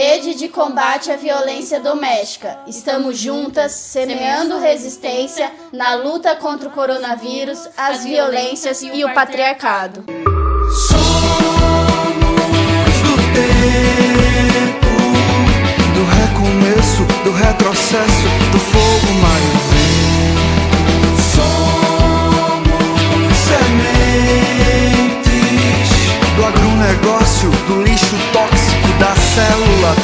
Rede de combate à violência doméstica. Estamos juntas, semeando resistência na luta contra o coronavírus, as violências e o patriarcado. Somos do tempo, célula.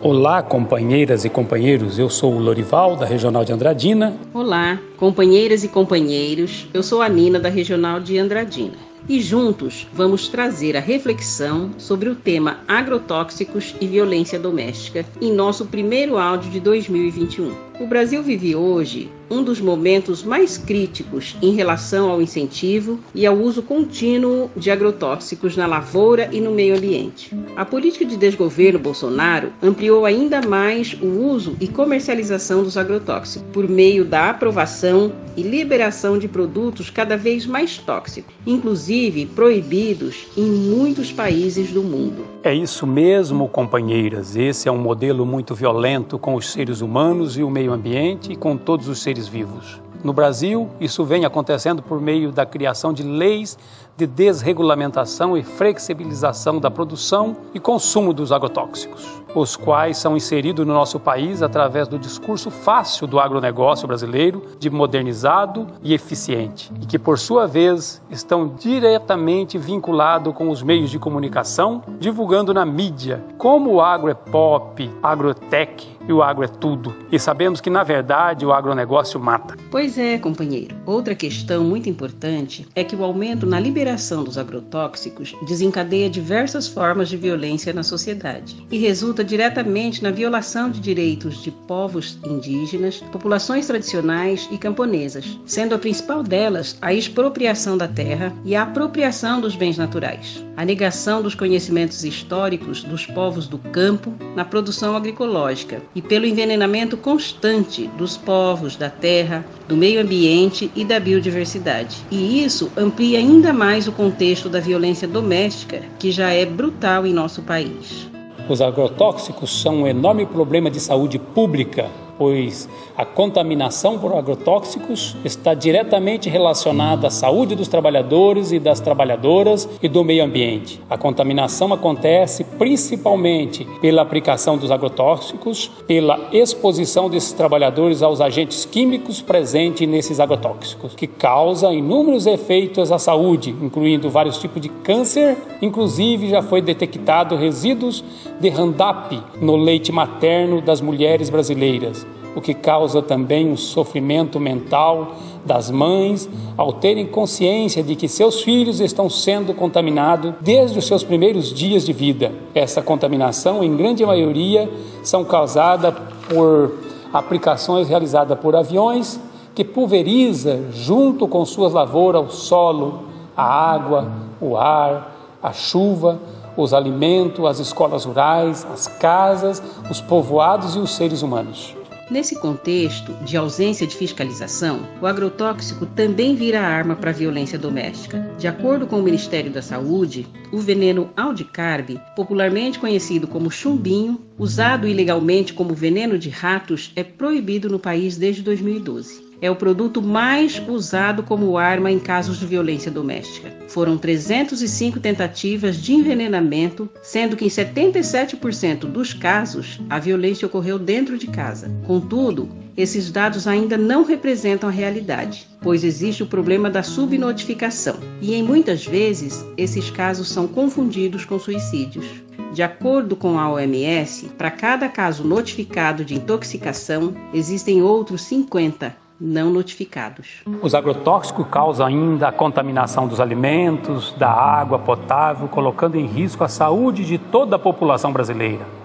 Olá, companheiras e companheiros. Eu sou o Lorival, da Regional de Andradina. Olá, companheiras e companheiros. Eu sou a Nina, da Regional de Andradina. E juntos vamos trazer a reflexão sobre o tema agrotóxicos e violência doméstica em nosso primeiro áudio de 2021. O Brasil vive hoje um dos momentos mais críticos em relação ao incentivo e ao uso contínuo de agrotóxicos na lavoura e no meio ambiente. A política de desgoverno Bolsonaro ampliou ainda mais o uso e comercialização dos agrotóxicos por meio da aprovação e liberação de produtos cada vez mais tóxicos, inclusive proibidos em muitos países do mundo. É isso mesmo, companheiras. Esse é um modelo muito violento com os seres humanos e o meio ambiente e com todos os seres vivos. No Brasil, isso vem acontecendo por meio da criação de leis de desregulamentação e flexibilização da produção e consumo dos agrotóxicos, os quais são inseridos no nosso país através do discurso fácil do agronegócio brasileiro de modernizado e eficiente, e que, por sua vez, estão diretamente vinculados com os meios de comunicação, divulgando na mídia como o agro é pop, agrotech e o agro é tudo. E sabemos que, na verdade, o agronegócio mata. Pois é, companheiro. Outra questão muito importante é que o aumento na liberação dos agrotóxicos desencadeia diversas formas de violência na sociedade e resulta diretamente na violação de direitos de povos indígenas, populações tradicionais e camponesas, sendo a principal delas a expropriação da terra e a apropriação dos bens naturais, a negação dos conhecimentos históricos dos povos do campo na produção agroecológica e pelo envenenamento constante dos povos, da terra, do meio ambiente e da biodiversidade. E isso amplia ainda mais o contexto da violência doméstica, que já é brutal em nosso país. Os agrotóxicos são um enorme problema de saúde pública pois a contaminação por agrotóxicos está diretamente relacionada à saúde dos trabalhadores e das trabalhadoras e do meio ambiente. A contaminação acontece principalmente pela aplicação dos agrotóxicos, pela exposição desses trabalhadores aos agentes químicos presentes nesses agrotóxicos, que causa inúmeros efeitos à saúde, incluindo vários tipos de câncer, inclusive já foi detectado resíduos de Roundup no leite materno das mulheres brasileiras o que causa também um sofrimento mental das mães ao terem consciência de que seus filhos estão sendo contaminados desde os seus primeiros dias de vida. Essa contaminação, em grande maioria, são causadas por aplicações realizadas por aviões que pulveriza junto com suas lavouras o solo, a água, o ar, a chuva, os alimentos, as escolas rurais, as casas, os povoados e os seres humanos. Nesse contexto de ausência de fiscalização, o agrotóxico também vira arma para a violência doméstica. De acordo com o Ministério da Saúde, o veneno Aldicarb, popularmente conhecido como chumbinho, usado ilegalmente como veneno de ratos, é proibido no país desde 2012 é o produto mais usado como arma em casos de violência doméstica. Foram 305 tentativas de envenenamento, sendo que em 77% dos casos a violência ocorreu dentro de casa. Contudo, esses dados ainda não representam a realidade, pois existe o problema da subnotificação, e em muitas vezes esses casos são confundidos com suicídios. De acordo com a OMS, para cada caso notificado de intoxicação, existem outros 50 não notificados. Os agrotóxicos causam ainda a contaminação dos alimentos, da água potável, colocando em risco a saúde de toda a população brasileira.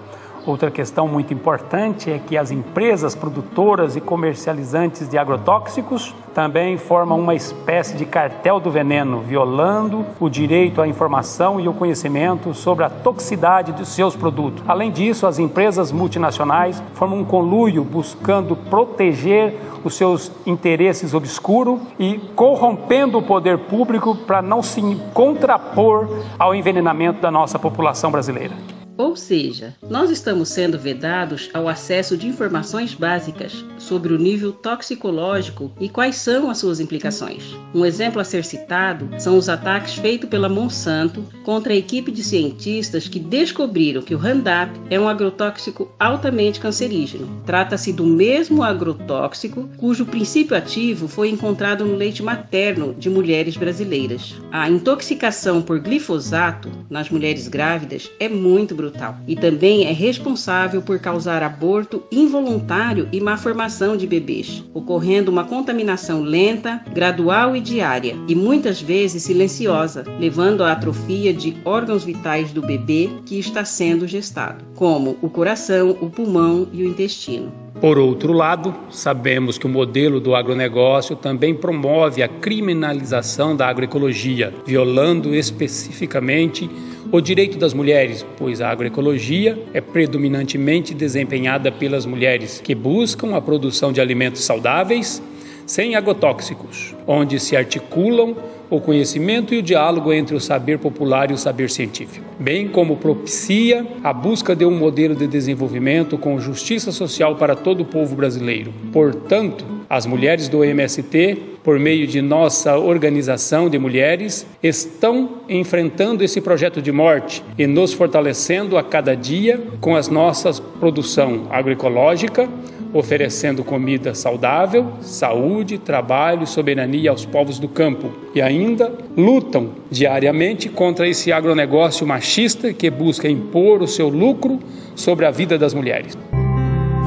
Outra questão muito importante é que as empresas produtoras e comercializantes de agrotóxicos também formam uma espécie de cartel do veneno, violando o direito à informação e o conhecimento sobre a toxicidade de seus produtos. Além disso, as empresas multinacionais formam um conluio buscando proteger os seus interesses obscuros e corrompendo o poder público para não se contrapor ao envenenamento da nossa população brasileira. Ou seja, nós estamos sendo vedados ao acesso de informações básicas sobre o nível toxicológico e quais são as suas implicações. Um exemplo a ser citado são os ataques feitos pela Monsanto contra a equipe de cientistas que descobriram que o Roundup é um agrotóxico altamente cancerígeno. Trata-se do mesmo agrotóxico cujo princípio ativo foi encontrado no leite materno de mulheres brasileiras. A intoxicação por glifosato nas mulheres grávidas é muito brutal e também é responsável por causar aborto involuntário e má formação de bebês, ocorrendo uma contaminação lenta, gradual e diária, e muitas vezes silenciosa, levando à atrofia de órgãos vitais do bebê que está sendo gestado, como o coração, o pulmão e o intestino. Por outro lado, sabemos que o modelo do agronegócio também promove a criminalização da agroecologia, violando especificamente o direito das mulheres, pois a agroecologia é predominantemente desempenhada pelas mulheres que buscam a produção de alimentos saudáveis sem agrotóxicos, onde se articulam o conhecimento e o diálogo entre o saber popular e o saber científico, bem como propicia a busca de um modelo de desenvolvimento com justiça social para todo o povo brasileiro. Portanto, as mulheres do MST, por meio de nossa organização de mulheres, estão enfrentando esse projeto de morte e nos fortalecendo a cada dia com as nossas produção agroecológica, oferecendo comida saudável, saúde, trabalho e soberania aos povos do campo. E ainda lutam diariamente contra esse agronegócio machista que busca impor o seu lucro sobre a vida das mulheres.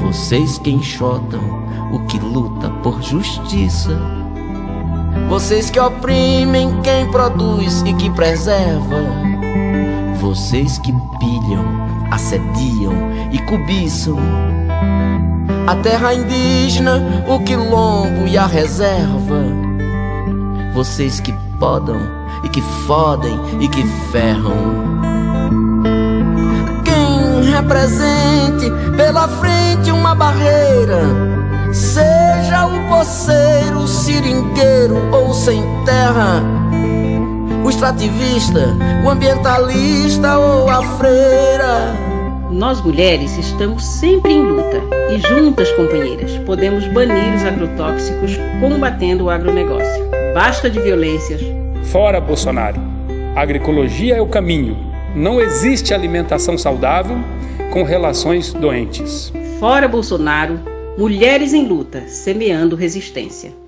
Vocês que enxotam o que luta por justiça. Vocês que oprimem quem produz e que preserva. Vocês que pilham, assediam e cobiçam a terra indígena, o quilombo e a reserva. Vocês que podam e que fodem e que ferram. Quem represente pela frente uma barreira, seja o poceiro, o seringueiro ou sem terra. O extrativista, o ambientalista ou a freira nós mulheres estamos sempre em luta e juntas, companheiras, podemos banir os agrotóxicos combatendo o agronegócio. Basta de violências. Fora Bolsonaro. A agroecologia é o caminho. Não existe alimentação saudável com relações doentes. Fora Bolsonaro. Mulheres em luta, semeando resistência.